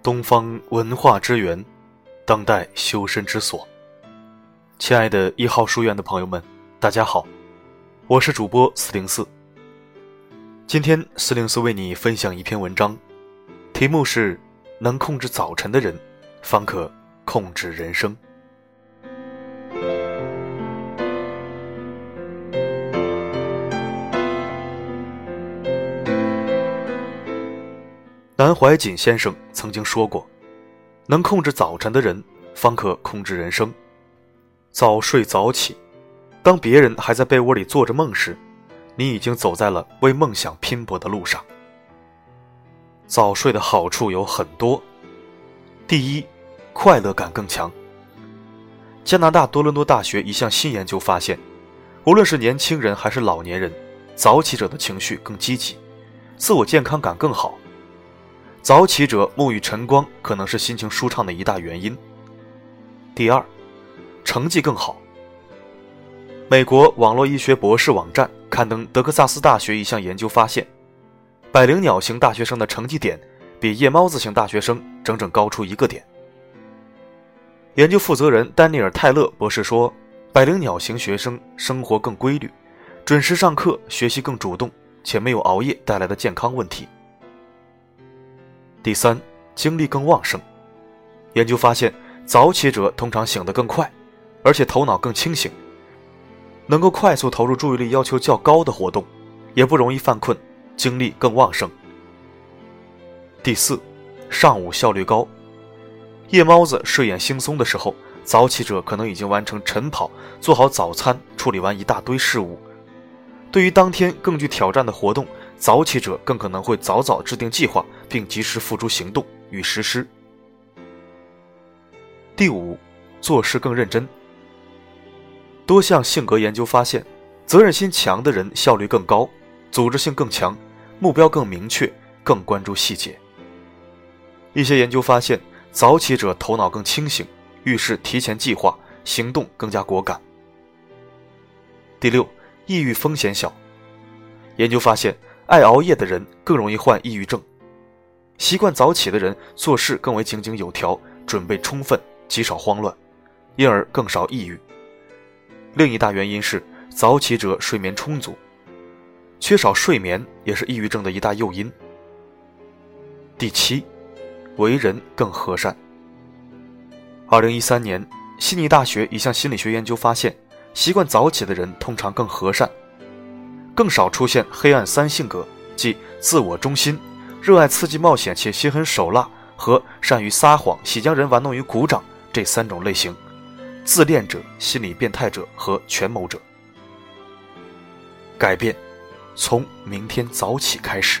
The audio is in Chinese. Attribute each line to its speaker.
Speaker 1: 东方文化之源，当代修身之所。亲爱的一号书院的朋友们，大家好，我是主播四零四。今天四零四为你分享一篇文章，题目是“能控制早晨的人，方可控制人生”。南怀瑾先生曾经说过：“能控制早晨的人，方可控制人生。早睡早起，当别人还在被窝里做着梦时，你已经走在了为梦想拼搏的路上。早睡的好处有很多：第一，快乐感更强。加拿大多伦多大学一项新研究发现，无论是年轻人还是老年人，早起者的情绪更积极，自我健康感更好。”早起者沐浴晨光，可能是心情舒畅的一大原因。第二，成绩更好。美国网络医学博士网站刊登德克萨斯大学一项研究发现，百灵鸟型大学生的成绩点比夜猫子型大学生整整高出一个点。研究负责人丹尼尔·泰勒博士说，百灵鸟型学生生活更规律，准时上课，学习更主动，且没有熬夜带来的健康问题。第三，精力更旺盛。研究发现，早起者通常醒得更快，而且头脑更清醒，能够快速投入注意力要求较高的活动，也不容易犯困，精力更旺盛。第四，上午效率高。夜猫子睡眼惺忪的时候，早起者可能已经完成晨跑，做好早餐，处理完一大堆事务。对于当天更具挑战的活动，早起者更可能会早早制定计划，并及时付诸行动与实施。第五，做事更认真。多项性格研究发现，责任心强的人效率更高，组织性更强，目标更明确，更关注细节。一些研究发现，早起者头脑更清醒，遇事提前计划，行动更加果敢。第六，抑郁风险小。研究发现。爱熬夜的人更容易患抑郁症，习惯早起的人做事更为井井有条，准备充分，极少慌乱，因而更少抑郁。另一大原因是早起者睡眠充足，缺少睡眠也是抑郁症的一大诱因。第七，为人更和善。二零一三年，悉尼大学一项心理学研究发现，习惯早起的人通常更和善。更少出现黑暗三性格，即自我中心、热爱刺激冒险且心狠手辣和善于撒谎、喜将人玩弄于股掌这三种类型，自恋者、心理变态者和权谋者。改变，从明天早起开始。